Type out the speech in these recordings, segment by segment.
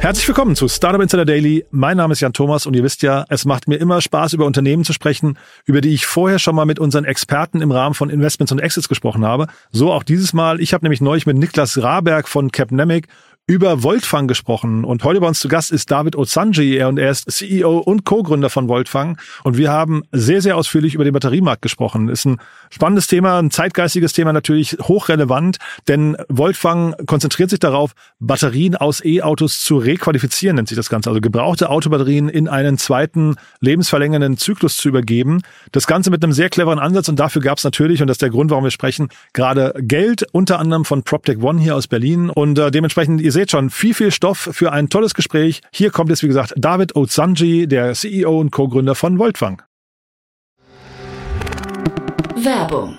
Herzlich willkommen zu Startup Insider Daily. Mein Name ist Jan Thomas und ihr wisst ja, es macht mir immer Spaß, über Unternehmen zu sprechen, über die ich vorher schon mal mit unseren Experten im Rahmen von Investments und Exits gesprochen habe. So auch dieses Mal. Ich habe nämlich neulich mit Niklas Raberg von Capnemic über Voltfang gesprochen. Und heute bei uns zu Gast ist David Osanji. Er und er ist CEO und Co-Gründer von Voltfang. Und wir haben sehr, sehr ausführlich über den Batteriemarkt gesprochen. Ist ein spannendes Thema, ein zeitgeistiges Thema natürlich hochrelevant, denn Voltfang konzentriert sich darauf, Batterien aus E-Autos zu requalifizieren, nennt sich das Ganze. Also gebrauchte Autobatterien in einen zweiten lebensverlängernden Zyklus zu übergeben. Das Ganze mit einem sehr cleveren Ansatz und dafür gab es natürlich, und das ist der Grund, warum wir sprechen, gerade Geld, unter anderem von PropTech One hier aus Berlin. Und äh, dementsprechend, ihr seht schon, viel, viel Stoff für ein tolles Gespräch. Hier kommt jetzt, wie gesagt, David Ozanji, der CEO und Co-Gründer von Voltfang. Werbung.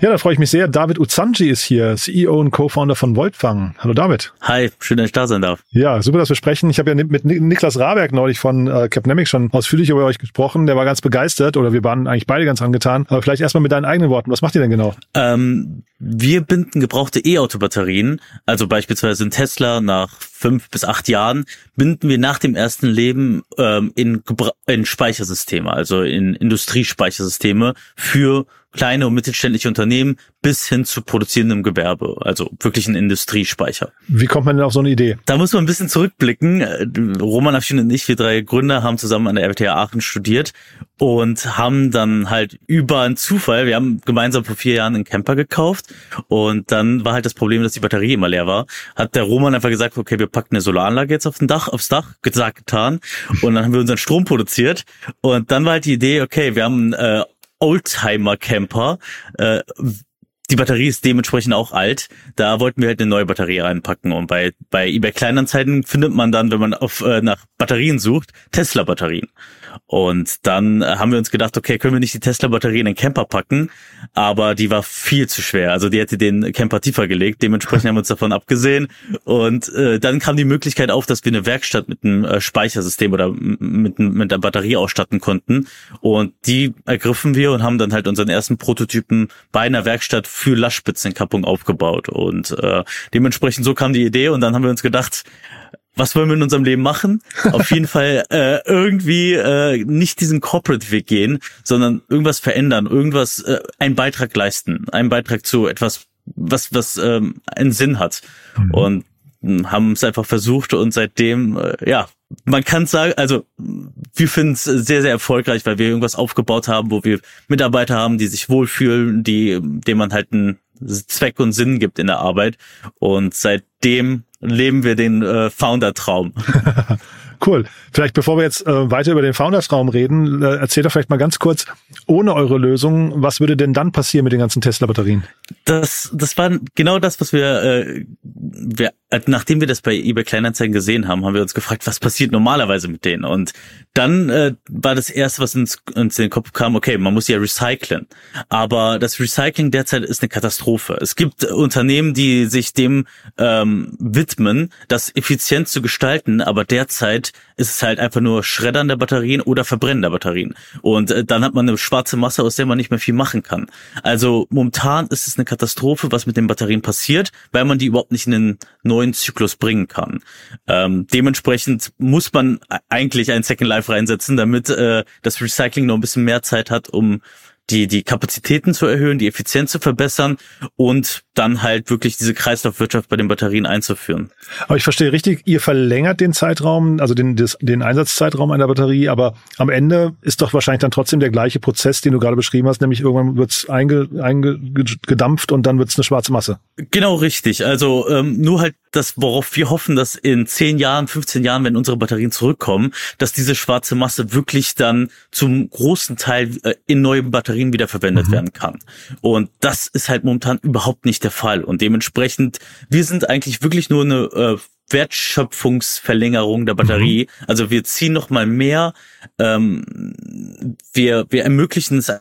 Ja, da freue ich mich sehr. David Uzanji ist hier, CEO und Co-Founder von Voltfang. Hallo David. Hi, schön, dass ich da sein darf. Ja, super, dass wir sprechen. Ich habe ja mit Niklas Raberg neulich von äh, Capnemic schon ausführlich über euch gesprochen. Der war ganz begeistert oder wir waren eigentlich beide ganz angetan. Aber vielleicht erstmal mit deinen eigenen Worten. Was macht ihr denn genau? Ähm, wir binden gebrauchte E-Auto-Batterien, also beispielsweise in Tesla nach fünf bis acht Jahren, binden wir nach dem ersten Leben ähm, in, in Speichersysteme, also in Industriespeichersysteme für kleine und mittelständische Unternehmen bis hin zu produzierendem Gewerbe, also wirklich ein Industriespeicher. Wie kommt man denn auf so eine Idee? Da muss man ein bisschen zurückblicken. Roman Afshin und ich, wir drei Gründer, haben zusammen an der RWTH Aachen studiert und haben dann halt über einen Zufall, wir haben gemeinsam vor vier Jahren einen Camper gekauft und dann war halt das Problem, dass die Batterie immer leer war. Hat der Roman einfach gesagt, okay, wir packen eine Solaranlage jetzt auf den Dach, aufs Dach, gesagt, getan. Und dann haben wir unseren Strom produziert und dann war halt die Idee, okay, wir haben äh, Oldtimer-Camper. Äh, die Batterie ist dementsprechend auch alt. Da wollten wir halt eine neue Batterie reinpacken. Und bei, bei eBay Kleinanzeigen findet man dann, wenn man auf, äh, nach Batterien sucht, Tesla-Batterien. Und dann äh, haben wir uns gedacht, okay, können wir nicht die Tesla-Batterie in den Camper packen? Aber die war viel zu schwer. Also die hätte den Camper tiefer gelegt. Dementsprechend haben wir uns davon abgesehen. Und äh, dann kam die Möglichkeit auf, dass wir eine Werkstatt mit einem äh, Speichersystem oder mit, mit einer Batterie ausstatten konnten. Und die ergriffen wir und haben dann halt unseren ersten Prototypen bei einer Werkstatt für Lastspitzenkappung aufgebaut. Und äh, dementsprechend so kam die Idee und dann haben wir uns gedacht, was wollen wir in unserem Leben machen? Auf jeden Fall äh, irgendwie äh, nicht diesen Corporate-Weg gehen, sondern irgendwas verändern, irgendwas, äh, einen Beitrag leisten, einen Beitrag zu etwas, was was ähm, einen Sinn hat. Mhm. Und hm, haben es einfach versucht und seitdem, äh, ja, man kann sagen, also wir finden es sehr, sehr erfolgreich, weil wir irgendwas aufgebaut haben, wo wir Mitarbeiter haben, die sich wohlfühlen, die, dem man halt einen Zweck und Sinn gibt in der Arbeit. Und seitdem leben wir den äh, Founder-Traum. Cool. Vielleicht bevor wir jetzt äh, weiter über den Founders-Raum reden, äh, erzählt doch vielleicht mal ganz kurz, ohne eure Lösung, was würde denn dann passieren mit den ganzen Tesla-Batterien? Das, das war genau das, was wir, äh, wir, äh, nachdem wir das bei eBay Kleinanzeigen gesehen haben, haben wir uns gefragt, was passiert normalerweise mit denen? Und dann äh, war das erste, was uns, uns in den Kopf kam, okay, man muss ja recyceln. Aber das Recycling derzeit ist eine Katastrophe. Es gibt Unternehmen, die sich dem ähm, widmen, das effizient zu gestalten, aber derzeit ist es halt einfach nur Schreddern der Batterien oder Verbrennen der Batterien. Und äh, dann hat man eine schwarze Masse, aus der man nicht mehr viel machen kann. Also momentan ist es eine Katastrophe, was mit den Batterien passiert, weil man die überhaupt nicht in einen neuen Zyklus bringen kann. Ähm, dementsprechend muss man eigentlich ein Second Life reinsetzen, damit äh, das Recycling noch ein bisschen mehr Zeit hat, um die, die Kapazitäten zu erhöhen, die Effizienz zu verbessern und dann halt wirklich diese Kreislaufwirtschaft bei den Batterien einzuführen. Aber ich verstehe richtig, ihr verlängert den Zeitraum, also den, des, den Einsatzzeitraum einer Batterie, aber am Ende ist doch wahrscheinlich dann trotzdem der gleiche Prozess, den du gerade beschrieben hast, nämlich irgendwann wird's einge, eingedampft und dann wird's eine schwarze Masse. Genau richtig. Also ähm, nur halt das, worauf wir hoffen, dass in 10 Jahren, 15 Jahren, wenn unsere Batterien zurückkommen, dass diese schwarze Masse wirklich dann zum großen Teil äh, in neue Batterien wiederverwendet mhm. werden kann. Und das ist halt momentan überhaupt nicht der Fall. Und dementsprechend, wir sind eigentlich wirklich nur eine äh, Wertschöpfungsverlängerung der Batterie. Mhm. Also wir ziehen noch mal mehr. Ähm, wir, wir ermöglichen es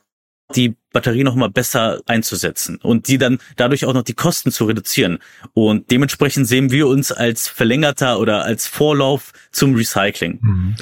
die Batterie noch mal besser einzusetzen und die dann dadurch auch noch die Kosten zu reduzieren. Und dementsprechend sehen wir uns als verlängerter oder als Vorlauf zum Recycling. Mhm.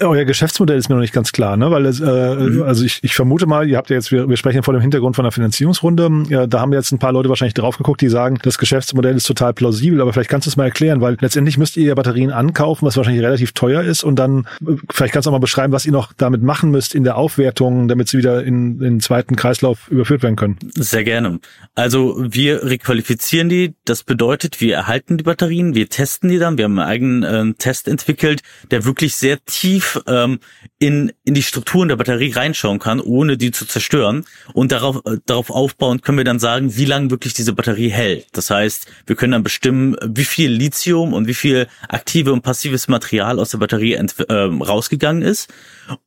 Euer Geschäftsmodell ist mir noch nicht ganz klar, ne? Weil es, äh, mhm. also ich, ich vermute mal, ihr habt ja jetzt, wir, wir sprechen vor dem Hintergrund von einer Finanzierungsrunde. Ja, da haben jetzt ein paar Leute wahrscheinlich drauf geguckt, die sagen, das Geschäftsmodell ist total plausibel, aber vielleicht kannst du es mal erklären, weil letztendlich müsst ihr ja Batterien ankaufen, was wahrscheinlich relativ teuer ist und dann vielleicht kannst du auch mal beschreiben, was ihr noch damit machen müsst in der Aufwertung, damit sie wieder in, in den zweiten Kreislauf überführt werden können. Sehr gerne. Also wir requalifizieren die. Das bedeutet, wir erhalten die Batterien, wir testen die dann. Wir haben einen eigenen äh, Test entwickelt, der wirklich sehr tief ähm, in, in die Strukturen der Batterie reinschauen kann, ohne die zu zerstören. Und darauf, äh, darauf aufbauend können wir dann sagen, wie lange wirklich diese Batterie hält. Das heißt, wir können dann bestimmen, wie viel Lithium und wie viel aktive und passives Material aus der Batterie äh, rausgegangen ist.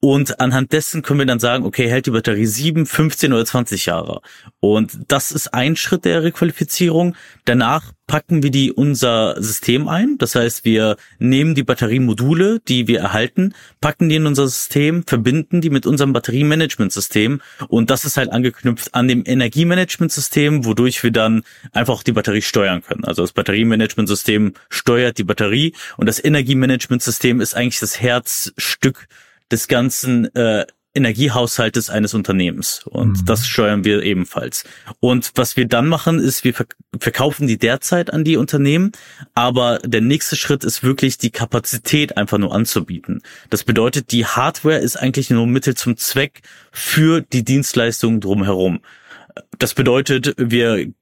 Und anhand dessen können wir dann sagen, okay, hält die Batterie 7, 15 oder 20 Jahre. Und das ist ein Schritt der Requalifizierung. Danach packen wir die unser System ein. Das heißt, wir nehmen die Batteriemodule, die wir erhalten, packen die in unser System, verbinden die mit unserem Batteriemanagementsystem und das ist halt angeknüpft an dem Energiemanagementsystem, wodurch wir dann einfach die Batterie steuern können. Also das Batteriemanagementsystem steuert die Batterie und das Energiemanagementsystem ist eigentlich das Herzstück des ganzen äh, Energiehaushaltes eines Unternehmens. Und mhm. das steuern wir ebenfalls. Und was wir dann machen, ist, wir verkaufen die derzeit an die Unternehmen, aber der nächste Schritt ist wirklich, die Kapazität einfach nur anzubieten. Das bedeutet, die Hardware ist eigentlich nur Mittel zum Zweck für die Dienstleistungen drumherum. Das bedeutet, wir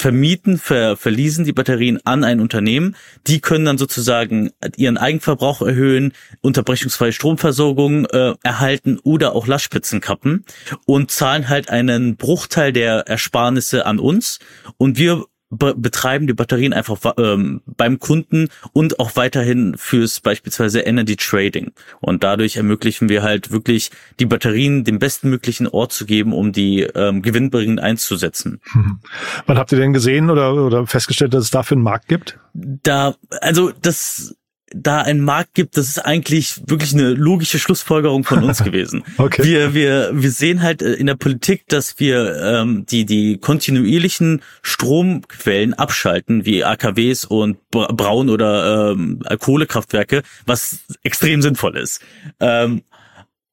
vermieten, ver, verließen die Batterien an ein Unternehmen. Die können dann sozusagen ihren Eigenverbrauch erhöhen, unterbrechungsfreie Stromversorgung äh, erhalten oder auch Lastspitzen kappen und zahlen halt einen Bruchteil der Ersparnisse an uns. Und wir be betreiben die Batterien einfach ähm, beim Kunden und auch weiterhin fürs beispielsweise Energy Trading. Und dadurch ermöglichen wir halt wirklich die Batterien den bestmöglichen Ort zu geben, um die ähm, gewinnbringend einzusetzen. Hm. Wann habt ihr denn gesehen oder, oder festgestellt, dass es dafür einen Markt gibt? Da, also das da ein Markt gibt, das ist eigentlich wirklich eine logische Schlussfolgerung von uns gewesen. okay. Wir, wir, wir sehen halt äh, in der Politik, dass wir ähm, die, die kontinuierlichen Stromquellen abschalten, wie AKWs und Braun- oder ähm, Kohlekraftwerke, was extrem sinnvoll ist. Ähm,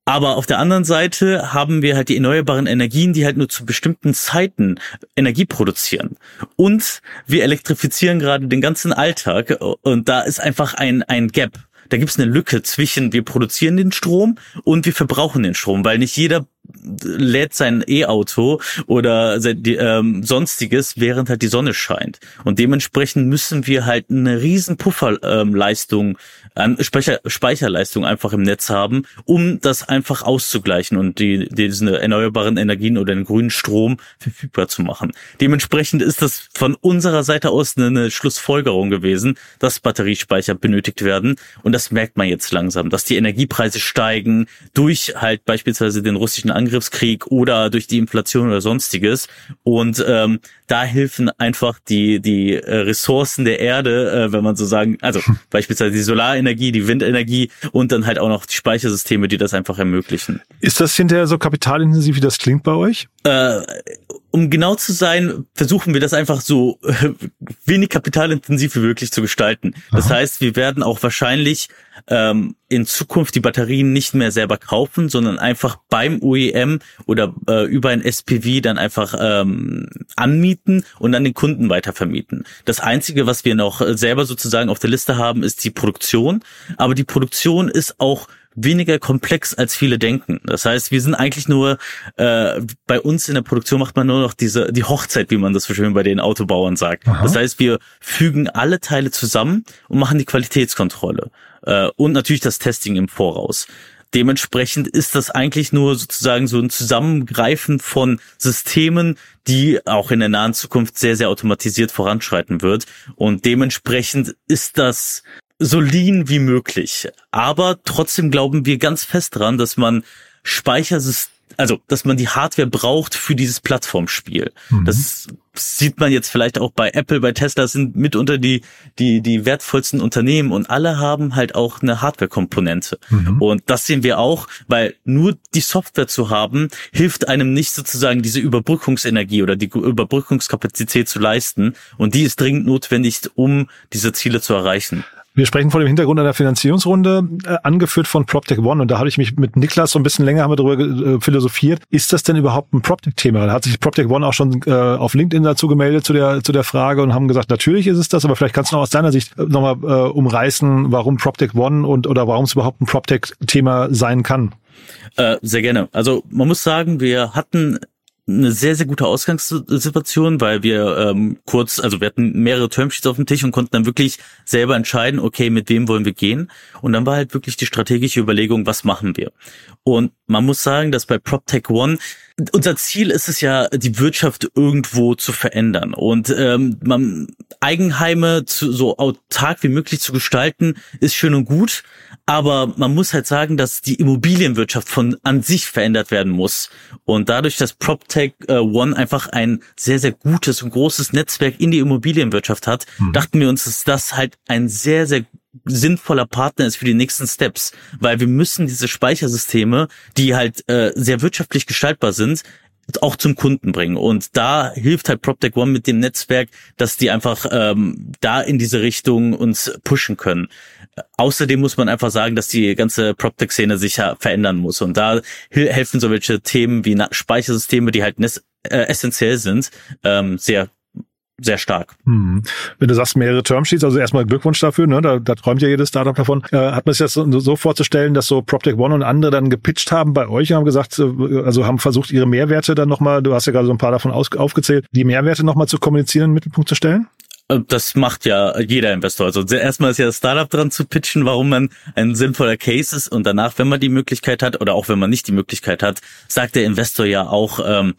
aber auf der anderen Seite haben wir halt die erneuerbaren Energien, die halt nur zu bestimmten Zeiten Energie produzieren. Und wir elektrifizieren gerade den ganzen Alltag und da ist einfach ein, ein Gap. Da gibt es eine Lücke zwischen wir produzieren den Strom und wir verbrauchen den Strom, weil nicht jeder lädt sein E-Auto oder ähm, sonstiges, während halt die Sonne scheint. Und dementsprechend müssen wir halt eine riesen Pufferleistung, ähm, Speicher, Speicherleistung einfach im Netz haben, um das einfach auszugleichen und die, diese erneuerbaren Energien oder den grünen Strom verfügbar zu machen. Dementsprechend ist das von unserer Seite aus eine, eine Schlussfolgerung gewesen, dass Batteriespeicher benötigt werden. Und das merkt man jetzt langsam, dass die Energiepreise steigen durch halt beispielsweise den russischen Angriffskrieg oder durch die Inflation oder sonstiges. Und ähm, da helfen einfach die die äh, Ressourcen der Erde, äh, wenn man so sagen, also beispielsweise die Solarenergie, die Windenergie und dann halt auch noch die Speichersysteme, die das einfach ermöglichen. Ist das hinterher so kapitalintensiv, wie das klingt bei euch? Äh, um genau zu sein, versuchen wir das einfach so äh, wenig kapitalintensiv wie möglich zu gestalten. Das Aha. heißt, wir werden auch wahrscheinlich ähm, in Zukunft die Batterien nicht mehr selber kaufen, sondern einfach beim OEM oder äh, über ein SPV dann einfach ähm, anmieten und dann den Kunden weitervermieten. Das Einzige, was wir noch selber sozusagen auf der Liste haben, ist die Produktion. Aber die Produktion ist auch weniger komplex als viele denken. Das heißt, wir sind eigentlich nur äh, bei uns in der Produktion macht man nur noch diese die Hochzeit, wie man das so schön bei den Autobauern sagt. Aha. Das heißt, wir fügen alle Teile zusammen und machen die Qualitätskontrolle äh, und natürlich das Testing im Voraus. Dementsprechend ist das eigentlich nur sozusagen so ein Zusammengreifen von Systemen, die auch in der nahen Zukunft sehr, sehr automatisiert voranschreiten wird. Und dementsprechend ist das so lean wie möglich. Aber trotzdem glauben wir ganz fest dran, dass man Speichersysteme also, dass man die Hardware braucht für dieses Plattformspiel. Mhm. Das sieht man jetzt vielleicht auch bei Apple, bei Tesla sind mitunter die, die, die wertvollsten Unternehmen und alle haben halt auch eine Hardware-Komponente. Mhm. Und das sehen wir auch, weil nur die Software zu haben, hilft einem nicht sozusagen diese Überbrückungsenergie oder die Überbrückungskapazität zu leisten. Und die ist dringend notwendig, um diese Ziele zu erreichen. Wir sprechen vor dem Hintergrund einer Finanzierungsrunde, äh, angeführt von PropTech One. Und da habe ich mich mit Niklas so ein bisschen länger haben wir darüber äh, philosophiert. Ist das denn überhaupt ein PropTech-Thema? Da hat sich PropTech One auch schon äh, auf LinkedIn dazu gemeldet zu der, zu der Frage und haben gesagt, natürlich ist es das, aber vielleicht kannst du noch aus deiner Sicht äh, nochmal äh, umreißen, warum PropTech One und oder warum es überhaupt ein PropTech-Thema sein kann. Äh, sehr gerne. Also man muss sagen, wir hatten eine sehr, sehr gute Ausgangssituation, weil wir ähm, kurz, also wir hatten mehrere Termsheets auf dem Tisch und konnten dann wirklich selber entscheiden, okay, mit wem wollen wir gehen. Und dann war halt wirklich die strategische Überlegung, was machen wir. Und man muss sagen, dass bei PropTech One unser Ziel ist es ja, die Wirtschaft irgendwo zu verändern und ähm, man Eigenheime zu, so autark wie möglich zu gestalten, ist schön und gut. Aber man muss halt sagen, dass die Immobilienwirtschaft von an sich verändert werden muss. Und dadurch, dass PropTech äh, One einfach ein sehr, sehr gutes und großes Netzwerk in die Immobilienwirtschaft hat, mhm. dachten wir uns, dass das halt ein sehr, sehr sinnvoller Partner ist für die nächsten Steps, weil wir müssen diese Speichersysteme, die halt äh, sehr wirtschaftlich gestaltbar sind, auch zum Kunden bringen. Und da hilft halt PropTech One mit dem Netzwerk, dass die einfach ähm, da in diese Richtung uns pushen können. Außerdem muss man einfach sagen, dass die ganze PropTech-Szene sich ja verändern muss. Und da helfen so welche Themen wie Speichersysteme, die halt äh, essentiell sind, ähm, sehr sehr stark. Hm. Wenn du sagst mehrere Termsheets, also erstmal Glückwunsch dafür, ne? da, da träumt ja jedes Startup davon. Äh, hat man sich das so, so, vorzustellen, dass so PropTech One und andere dann gepitcht haben bei euch und haben gesagt, äh, also haben versucht, ihre Mehrwerte dann nochmal, du hast ja gerade so ein paar davon aus, aufgezählt, die Mehrwerte nochmal zu kommunizieren, in den Mittelpunkt zu stellen? Äh, das macht ja jeder Investor. Also erstmal ist ja das Startup dran zu pitchen, warum man ein sinnvoller Case ist und danach, wenn man die Möglichkeit hat oder auch wenn man nicht die Möglichkeit hat, sagt der Investor ja auch, ähm,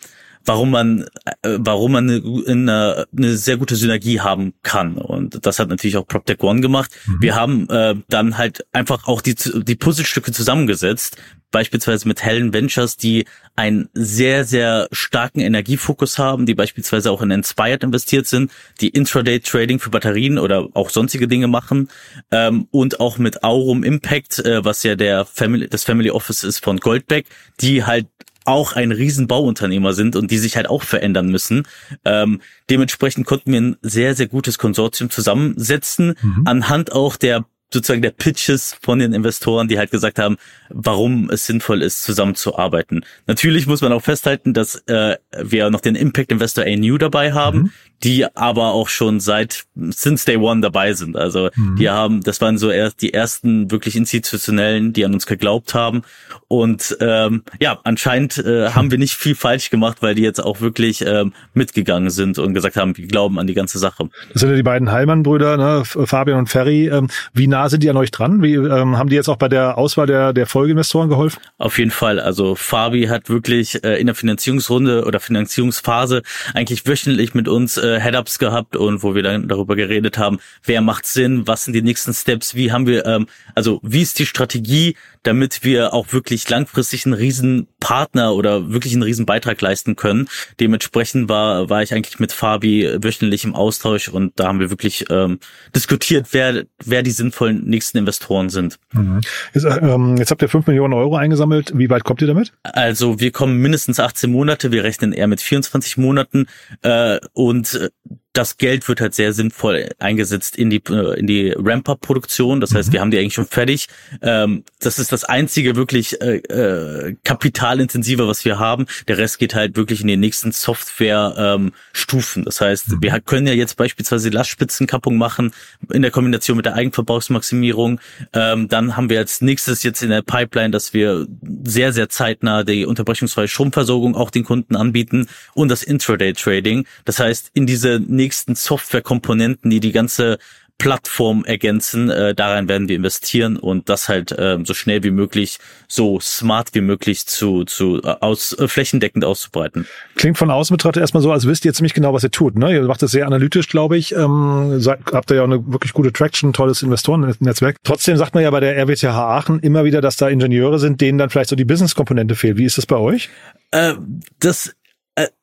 warum man, äh, warum man eine, eine, sehr gute Synergie haben kann. Und das hat natürlich auch PropTech One gemacht. Mhm. Wir haben äh, dann halt einfach auch die, die Puzzlestücke zusammengesetzt, beispielsweise mit Helen Ventures, die einen sehr, sehr starken Energiefokus haben, die beispielsweise auch in Inspired investiert sind, die Intraday Trading für Batterien oder auch sonstige Dinge machen ähm, und auch mit Aurum Impact, äh, was ja der Family, das Family Office ist von Goldbeck, die halt auch ein Riesenbauunternehmer sind und die sich halt auch verändern müssen. Ähm, dementsprechend konnten wir ein sehr, sehr gutes Konsortium zusammensetzen, mhm. anhand auch der sozusagen der Pitches von den Investoren, die halt gesagt haben, warum es sinnvoll ist, zusammenzuarbeiten. Natürlich muss man auch festhalten, dass äh, wir noch den Impact Investor ANU dabei haben, mhm. Die aber auch schon seit since day one dabei sind. Also mhm. die haben, das waren so erst die ersten wirklich institutionellen, die an uns geglaubt haben. Und ähm, ja, anscheinend äh, haben wir nicht viel falsch gemacht, weil die jetzt auch wirklich ähm, mitgegangen sind und gesagt haben, wir glauben an die ganze Sache. Das sind ja die beiden Heilmann-Brüder, ne? Fabian und Ferry. Ähm, wie nah sind die an euch dran? Wie ähm, haben die jetzt auch bei der Auswahl der, der Folgeinvestoren geholfen? Auf jeden Fall. Also Fabi hat wirklich äh, in der Finanzierungsrunde oder Finanzierungsphase eigentlich wöchentlich mit uns äh, Head-Ups gehabt und wo wir dann darüber geredet haben, wer macht Sinn, was sind die nächsten Steps, wie haben wir, ähm, also wie ist die Strategie, damit wir auch wirklich langfristig einen riesen Partner oder wirklich einen riesen Beitrag leisten können. Dementsprechend war, war ich eigentlich mit Fabi wöchentlich im Austausch und da haben wir wirklich ähm, diskutiert, wer, wer die sinnvollen nächsten Investoren sind. Mhm. Jetzt, ähm, jetzt habt ihr fünf Millionen Euro eingesammelt. Wie weit kommt ihr damit? Also wir kommen mindestens 18 Monate. Wir rechnen eher mit 24 Monaten. Äh, und das Geld wird halt sehr sinnvoll eingesetzt in die äh, in die Ramp-up-Produktion. Das heißt, mhm. wir haben die eigentlich schon fertig. Ähm, das ist das einzige wirklich äh, äh, kapitalintensive, was wir haben. Der Rest geht halt wirklich in die nächsten Software-Stufen. Ähm, das heißt, mhm. wir können ja jetzt beispielsweise Lastspitzenkappung machen in der Kombination mit der Eigenverbrauchsmaximierung. Ähm, dann haben wir als nächstes jetzt in der Pipeline, dass wir sehr sehr zeitnah die unterbrechungsfreie Stromversorgung auch den Kunden anbieten und das Intraday-Trading. Das heißt, in diese nächsten Softwarekomponenten, die die ganze Plattform ergänzen. Äh, daran werden wir investieren und das halt äh, so schnell wie möglich, so smart wie möglich zu, zu äh, aus äh, flächendeckend auszubreiten. Klingt von außen betrachtet erstmal so, als wisst ihr ziemlich genau, was ihr tut. Ne? Ihr macht das sehr analytisch, glaube ich. Ähm, seid, habt ihr ja auch eine wirklich gute Traction, tolles Investorennetzwerk. Trotzdem sagt man ja bei der RWTH Aachen immer wieder, dass da Ingenieure sind, denen dann vielleicht so die Business-Komponente fehlt. Wie ist das bei euch? Äh, das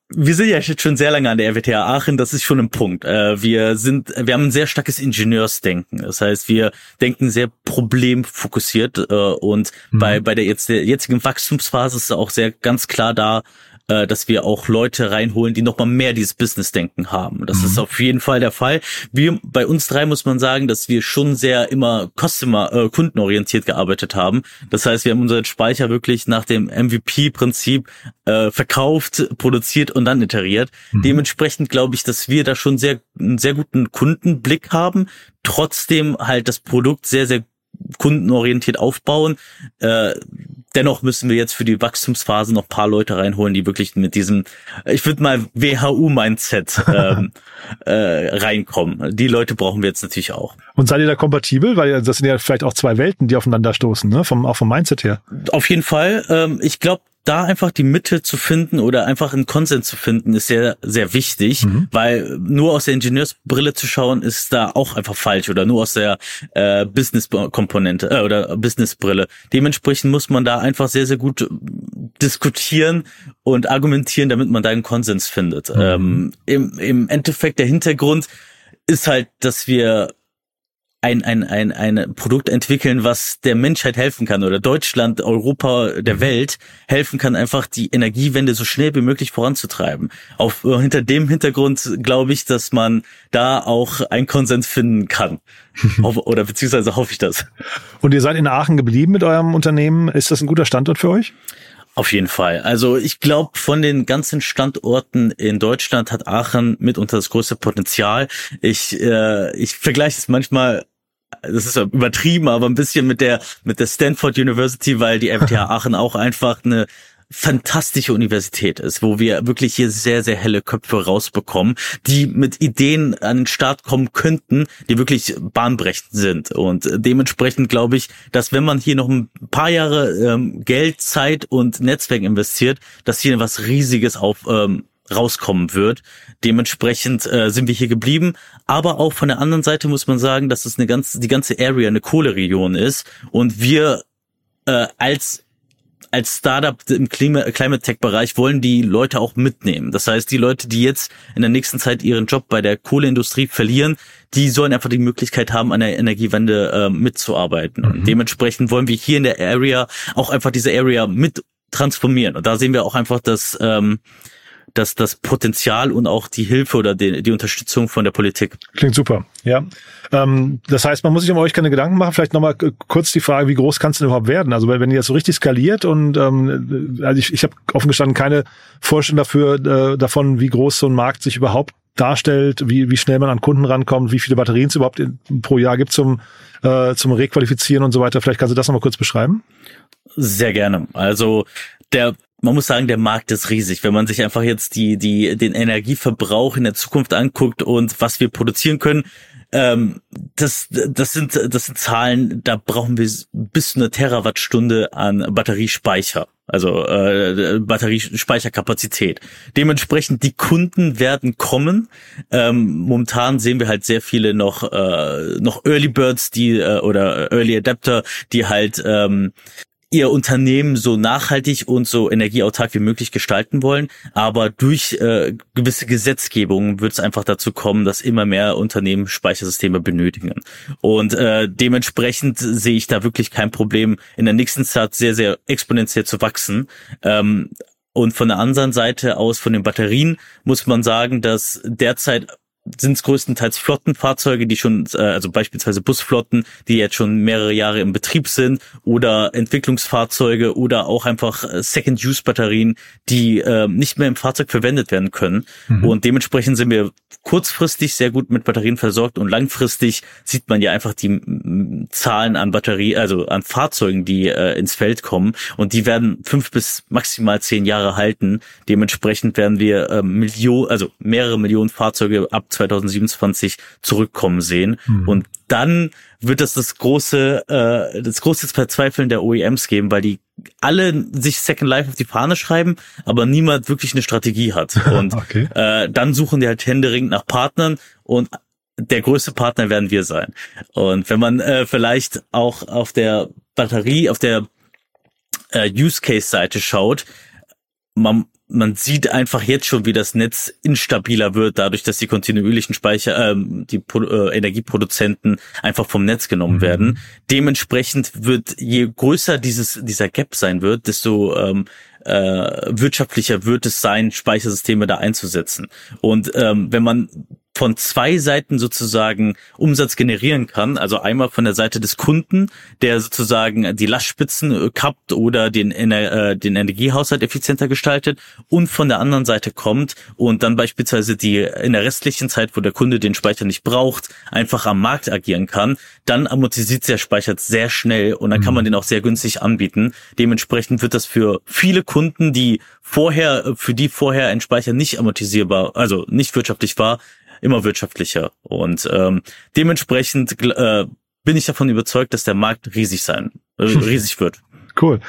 wir sind ja jetzt schon sehr lange an der RWTH Aachen, das ist schon ein Punkt. Äh, wir sind, wir haben ein sehr starkes Ingenieursdenken. Das heißt, wir denken sehr problemfokussiert äh, und mhm. bei, bei der jetzt der jetzigen Wachstumsphase ist auch sehr ganz klar da, äh, dass wir auch Leute reinholen, die nochmal mehr dieses Business-Denken haben. Das mhm. ist auf jeden Fall der Fall. Wir, bei uns drei muss man sagen, dass wir schon sehr immer Customer, äh, kundenorientiert gearbeitet haben. Das heißt, wir haben unseren Speicher wirklich nach dem MVP-Prinzip äh, verkauft, produziert und dann iteriert. Mhm. Dementsprechend glaube ich, dass wir da schon sehr, einen sehr guten Kundenblick haben, trotzdem halt das Produkt sehr, sehr kundenorientiert aufbauen. Äh, dennoch müssen wir jetzt für die Wachstumsphase noch paar Leute reinholen, die wirklich mit diesem, ich würde mal WHU-Mindset ähm, äh, reinkommen. Die Leute brauchen wir jetzt natürlich auch. Und seid ihr da kompatibel? Weil das sind ja vielleicht auch zwei Welten, die aufeinander stoßen, ne? Vom, auch vom Mindset her. Auf jeden Fall. Ähm, ich glaube, da einfach die Mitte zu finden oder einfach einen Konsens zu finden, ist sehr, sehr wichtig, mhm. weil nur aus der Ingenieursbrille zu schauen, ist da auch einfach falsch oder nur aus der äh, Business-Komponente äh, oder Business-Brille. Dementsprechend muss man da einfach sehr, sehr gut diskutieren und argumentieren, damit man da einen Konsens findet. Mhm. Ähm, im, Im Endeffekt der Hintergrund ist halt, dass wir ein, ein, ein, ein Produkt entwickeln, was der Menschheit helfen kann oder Deutschland, Europa, der mhm. Welt helfen kann, einfach die Energiewende so schnell wie möglich voranzutreiben. Auf, äh, hinter dem Hintergrund glaube ich, dass man da auch einen Konsens finden kann. oder beziehungsweise hoffe ich das. Und ihr seid in Aachen geblieben mit eurem Unternehmen. Ist das ein guter Standort für euch? Auf jeden Fall. Also ich glaube, von den ganzen Standorten in Deutschland hat Aachen mitunter das größte Potenzial. Ich, äh, ich vergleiche es manchmal das ist übertrieben, aber ein bisschen mit der mit der Stanford University, weil die FTH Aachen auch einfach eine fantastische Universität ist, wo wir wirklich hier sehr, sehr helle Köpfe rausbekommen, die mit Ideen an den Start kommen könnten, die wirklich bahnbrechend sind. Und dementsprechend glaube ich, dass wenn man hier noch ein paar Jahre ähm, Geld, Zeit und Netzwerk investiert, dass hier was Riesiges auf ähm, rauskommen wird. Dementsprechend äh, sind wir hier geblieben. Aber auch von der anderen Seite muss man sagen, dass es eine ganze, die ganze Area eine Kohleregion ist und wir äh, als als Startup im Climate Tech Bereich wollen die Leute auch mitnehmen. Das heißt, die Leute, die jetzt in der nächsten Zeit ihren Job bei der Kohleindustrie verlieren, die sollen einfach die Möglichkeit haben, an der Energiewende äh, mitzuarbeiten. Mhm. Und dementsprechend wollen wir hier in der Area auch einfach diese Area mit transformieren. Und da sehen wir auch einfach, dass ähm, das, das Potenzial und auch die Hilfe oder die, die Unterstützung von der Politik. Klingt super, ja. Ähm, das heißt, man muss sich um euch keine Gedanken machen. Vielleicht nochmal kurz die Frage, wie groß kann es denn überhaupt werden? Also wenn ihr jetzt so richtig skaliert und ähm, also ich, ich habe offen gestanden keine Vorstellung dafür äh, davon, wie groß so ein Markt sich überhaupt darstellt, wie, wie schnell man an Kunden rankommt, wie viele Batterien es überhaupt in, pro Jahr gibt zum, äh, zum Requalifizieren und so weiter. Vielleicht kannst du das nochmal kurz beschreiben? Sehr gerne. Also der man muss sagen, der Markt ist riesig. Wenn man sich einfach jetzt die, die, den Energieverbrauch in der Zukunft anguckt und was wir produzieren können, ähm, das, das sind, das sind Zahlen, da brauchen wir bis zu eine Terawattstunde an Batteriespeicher. Also äh, Batteriespeicherkapazität. Dementsprechend die Kunden werden kommen. Ähm, momentan sehen wir halt sehr viele noch äh, noch Early Birds, die äh, oder Early Adapter, die halt ähm, ihr Unternehmen so nachhaltig und so energieautark wie möglich gestalten wollen. Aber durch äh, gewisse Gesetzgebungen wird es einfach dazu kommen, dass immer mehr Unternehmen Speichersysteme benötigen. Und äh, dementsprechend sehe ich da wirklich kein Problem, in der nächsten Zeit sehr, sehr exponentiell zu wachsen. Ähm, und von der anderen Seite aus, von den Batterien, muss man sagen, dass derzeit sind es größtenteils Flottenfahrzeuge, die schon, äh, also beispielsweise Busflotten, die jetzt schon mehrere Jahre im Betrieb sind, oder Entwicklungsfahrzeuge oder auch einfach äh, Second-Use-Batterien, die äh, nicht mehr im Fahrzeug verwendet werden können. Mhm. Und dementsprechend sind wir kurzfristig sehr gut mit Batterien versorgt und langfristig sieht man ja einfach die Zahlen an Batterie, also an Fahrzeugen, die äh, ins Feld kommen und die werden fünf bis maximal zehn Jahre halten. Dementsprechend werden wir äh, Millionen, also mehrere Millionen Fahrzeuge ab 2027 zurückkommen sehen. Mhm. Und dann wird das das große, äh, das große Verzweifeln der OEMs geben, weil die alle sich Second Life auf die Fahne schreiben, aber niemand wirklich eine Strategie hat. Und okay. äh, dann suchen die halt händeringend nach Partnern und der größte Partner werden wir sein. Und wenn man äh, vielleicht auch auf der Batterie, auf der äh, Use Case Seite schaut, man man sieht einfach jetzt schon, wie das Netz instabiler wird, dadurch, dass die kontinuierlichen Speicher, äh, die äh, Energieproduzenten einfach vom Netz genommen mhm. werden. Dementsprechend wird, je größer dieses dieser Gap sein wird, desto ähm, äh, wirtschaftlicher wird es sein, Speichersysteme da einzusetzen. Und ähm, wenn man von zwei Seiten sozusagen Umsatz generieren kann. Also einmal von der Seite des Kunden, der sozusagen die Lastspitzen äh, kappt oder den, äh, den Energiehaushalt effizienter gestaltet und von der anderen Seite kommt und dann beispielsweise die in der restlichen Zeit, wo der Kunde den Speicher nicht braucht, einfach am Markt agieren kann, dann amortisiert der Speicher sehr schnell und dann kann man mhm. den auch sehr günstig anbieten. Dementsprechend wird das für viele Kunden, die vorher, für die vorher ein Speicher nicht amortisierbar, also nicht wirtschaftlich war, immer wirtschaftlicher. Und ähm, dementsprechend äh, bin ich davon überzeugt, dass der Markt riesig sein, äh, riesig wird. Cool.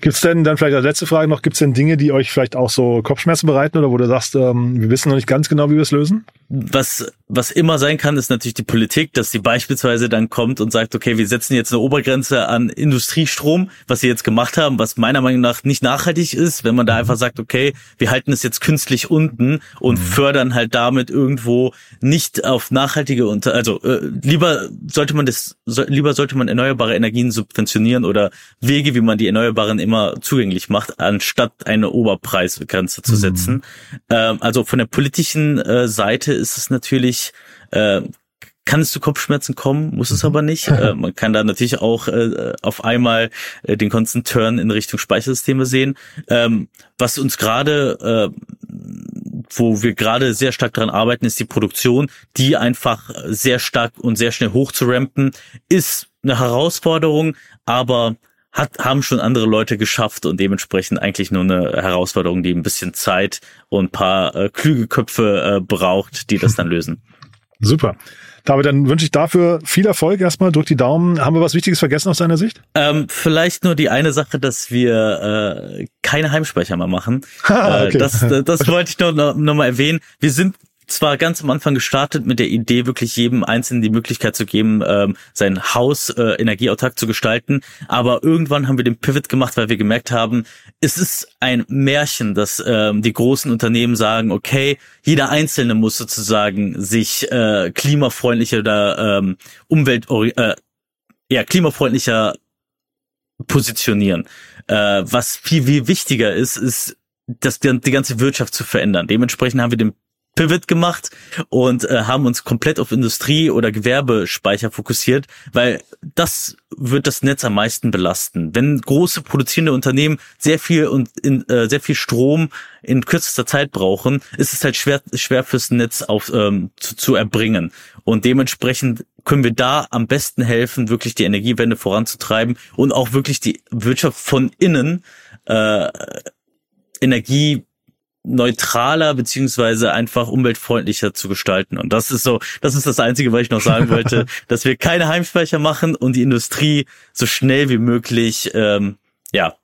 Gibt's denn dann vielleicht als letzte Frage noch, gibt's denn Dinge, die euch vielleicht auch so Kopfschmerzen bereiten oder wo du sagst, ähm, wir wissen noch nicht ganz genau, wie wir es lösen? Was, was immer sein kann, ist natürlich die Politik, dass sie beispielsweise dann kommt und sagt, okay, wir setzen jetzt eine Obergrenze an Industriestrom, was sie jetzt gemacht haben, was meiner Meinung nach nicht nachhaltig ist, wenn man da mhm. einfach sagt, okay, wir halten es jetzt künstlich unten und mhm. fördern halt damit irgendwo nicht auf nachhaltige unter, also äh, lieber sollte man das, so, lieber sollte man erneuerbare Energien subventionieren oder Wege, wie man die erneuerbaren immer zugänglich macht, anstatt eine Oberpreisgrenze zu mhm. setzen. Mhm. Ähm, also von der politischen äh, Seite ist es natürlich äh, kann es zu Kopfschmerzen kommen, muss es mhm. aber nicht. Äh, man kann da natürlich auch äh, auf einmal äh, den Constant Turn in Richtung Speichersysteme sehen. Ähm, was uns gerade, äh, wo wir gerade sehr stark daran arbeiten, ist die Produktion, die einfach sehr stark und sehr schnell hoch zu rampen, ist eine Herausforderung, aber hat, haben schon andere Leute geschafft und dementsprechend eigentlich nur eine Herausforderung, die ein bisschen Zeit und ein paar äh, klüge Köpfe äh, braucht, die das dann lösen. Super. David, dann wünsche ich dafür viel Erfolg erstmal. Drück die Daumen. Haben wir was Wichtiges vergessen aus deiner Sicht? Ähm, vielleicht nur die eine Sache, dass wir äh, keine Heimspeicher mehr machen. Ah, okay. äh, das, das wollte ich nur noch, noch mal erwähnen. Wir sind zwar ganz am Anfang gestartet mit der Idee, wirklich jedem Einzelnen die Möglichkeit zu geben, ähm, sein Haus äh, energieautark zu gestalten, aber irgendwann haben wir den Pivot gemacht, weil wir gemerkt haben, es ist ein Märchen, dass ähm, die großen Unternehmen sagen, okay, jeder Einzelne muss sozusagen sich äh, klimafreundlicher oder ähm, umwelt äh, ja klimafreundlicher positionieren. Äh, was viel, viel wichtiger ist, ist das, die, die ganze Wirtschaft zu verändern. Dementsprechend haben wir den Pivot gemacht und äh, haben uns komplett auf Industrie- oder Gewerbespeicher fokussiert, weil das wird das Netz am meisten belasten. Wenn große produzierende Unternehmen sehr viel und in, äh, sehr viel Strom in kürzester Zeit brauchen, ist es halt schwer schwer fürs Netz auf ähm, zu, zu erbringen und dementsprechend können wir da am besten helfen, wirklich die Energiewende voranzutreiben und auch wirklich die Wirtschaft von innen äh, Energie neutraler beziehungsweise einfach umweltfreundlicher zu gestalten. Und das ist so, das ist das Einzige, was ich noch sagen wollte, dass wir keine Heimspeicher machen und die Industrie so schnell wie möglich ähm, ja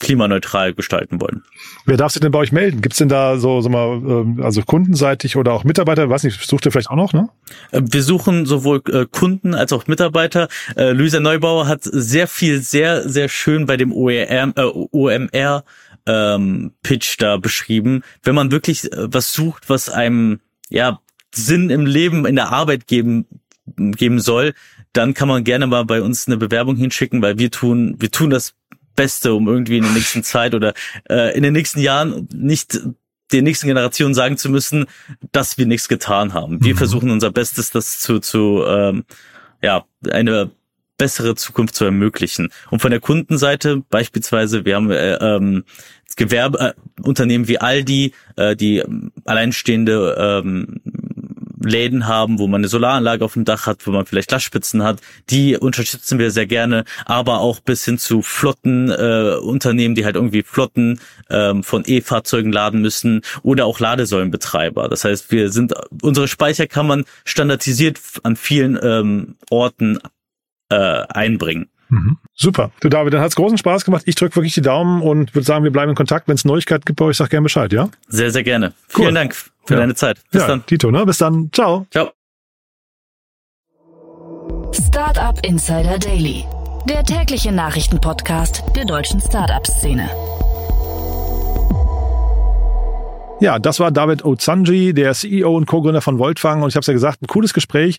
klimaneutral gestalten wollen. Wer darf sich denn bei euch melden? Gibt's denn da so, so mal, ähm, also kundenseitig oder auch Mitarbeiter? Weiß nicht, sucht ihr vielleicht auch noch, ne? Äh, wir suchen sowohl äh, Kunden als auch Mitarbeiter. Äh, Luisa Neubauer hat sehr viel, sehr, sehr schön bei dem OEM, äh, OMR ähm, Pitch da beschrieben. Wenn man wirklich äh, was sucht, was einem ja Sinn im Leben, in der Arbeit geben geben soll, dann kann man gerne mal bei uns eine Bewerbung hinschicken, weil wir tun wir tun das Beste, um irgendwie in der nächsten Zeit oder äh, in den nächsten Jahren nicht der nächsten Generation sagen zu müssen, dass wir nichts getan haben. Wir mhm. versuchen unser Bestes, das zu, zu ähm, ja, eine bessere Zukunft zu ermöglichen. Und von der Kundenseite beispielsweise, wir haben äh, ähm, Gewerbeunternehmen äh, wie Aldi, äh, die alleinstehende ähm, Läden haben, wo man eine Solaranlage auf dem Dach hat, wo man vielleicht Glasspitzen hat, die unterstützen wir sehr gerne, aber auch bis hin zu Flotten äh, Unternehmen, die halt irgendwie Flotten ähm, von E-Fahrzeugen laden müssen oder auch Ladesäulenbetreiber. Das heißt, wir sind unsere Speicher kann man standardisiert an vielen ähm, Orten äh, einbringen. Mhm. Super. Du David, dann hat's großen Spaß gemacht. Ich drücke wirklich die Daumen und würde sagen, wir bleiben in Kontakt. Wenn es Neuigkeiten gibt bei euch, sag gerne Bescheid, ja? Sehr, sehr gerne. Cool. Vielen Dank für ja. deine Zeit. Bis ja, dann. Tito, ne? Bis dann. Ciao. Ciao. Startup Insider Daily. Der tägliche Nachrichtenpodcast der deutschen Startup-Szene. Ja, das war David Ozanji, der CEO und Co-Gründer von Voltfang. Und ich habe es ja gesagt, ein cooles Gespräch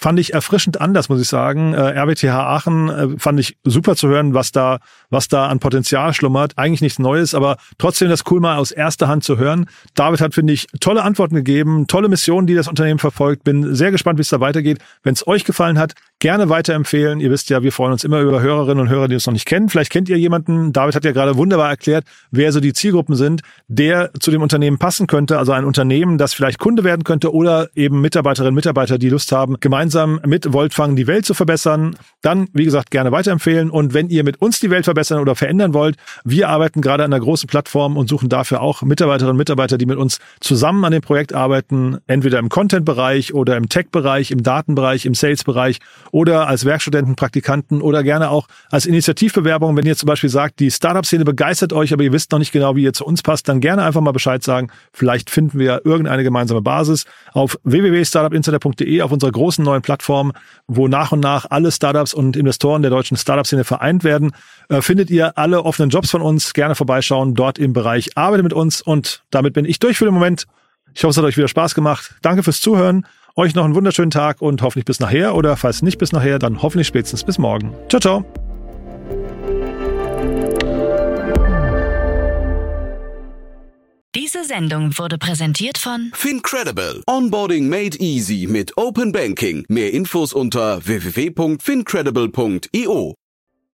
fand ich erfrischend anders, muss ich sagen. Äh, RWTH Aachen äh, fand ich super zu hören, was da, was da an Potenzial schlummert. Eigentlich nichts Neues, aber trotzdem das cool mal aus erster Hand zu hören. David hat, finde ich, tolle Antworten gegeben, tolle Missionen, die das Unternehmen verfolgt. Bin sehr gespannt, wie es da weitergeht. Wenn es euch gefallen hat, gerne weiterempfehlen. Ihr wisst ja, wir freuen uns immer über Hörerinnen und Hörer, die uns noch nicht kennen. Vielleicht kennt ihr jemanden. David hat ja gerade wunderbar erklärt, wer so die Zielgruppen sind, der zu dem Unternehmen passen könnte. Also ein Unternehmen, das vielleicht Kunde werden könnte oder eben Mitarbeiterinnen und Mitarbeiter, die Lust haben, gemeinsam mit Voltfang die Welt zu verbessern, dann, wie gesagt, gerne weiterempfehlen. Und wenn ihr mit uns die Welt verbessern oder verändern wollt, wir arbeiten gerade an einer großen Plattform und suchen dafür auch Mitarbeiterinnen und Mitarbeiter, die mit uns zusammen an dem Projekt arbeiten, entweder im Content-Bereich oder im Tech-Bereich, im Datenbereich, im Sales-Bereich oder als Werkstudenten, Praktikanten oder gerne auch als Initiativbewerbung. Wenn ihr zum Beispiel sagt, die Startup-Szene begeistert euch, aber ihr wisst noch nicht genau, wie ihr zu uns passt, dann gerne einfach mal Bescheid sagen. Vielleicht finden wir irgendeine gemeinsame Basis auf www.startupinsider.de auf unserer großen neuen Plattform, wo nach und nach alle Startups und Investoren der deutschen Startup-Szene vereint werden. Äh, findet ihr alle offenen Jobs von uns. Gerne vorbeischauen dort im Bereich Arbeite mit uns. Und damit bin ich durch für den Moment. Ich hoffe, es hat euch wieder Spaß gemacht. Danke fürs Zuhören. Euch noch einen wunderschönen Tag und hoffentlich bis nachher. Oder falls nicht bis nachher, dann hoffentlich spätestens bis morgen. Ciao, ciao. Diese Sendung wurde präsentiert von Fincredible. Onboarding made easy mit Open Banking. Mehr Infos unter www.fincredible.io.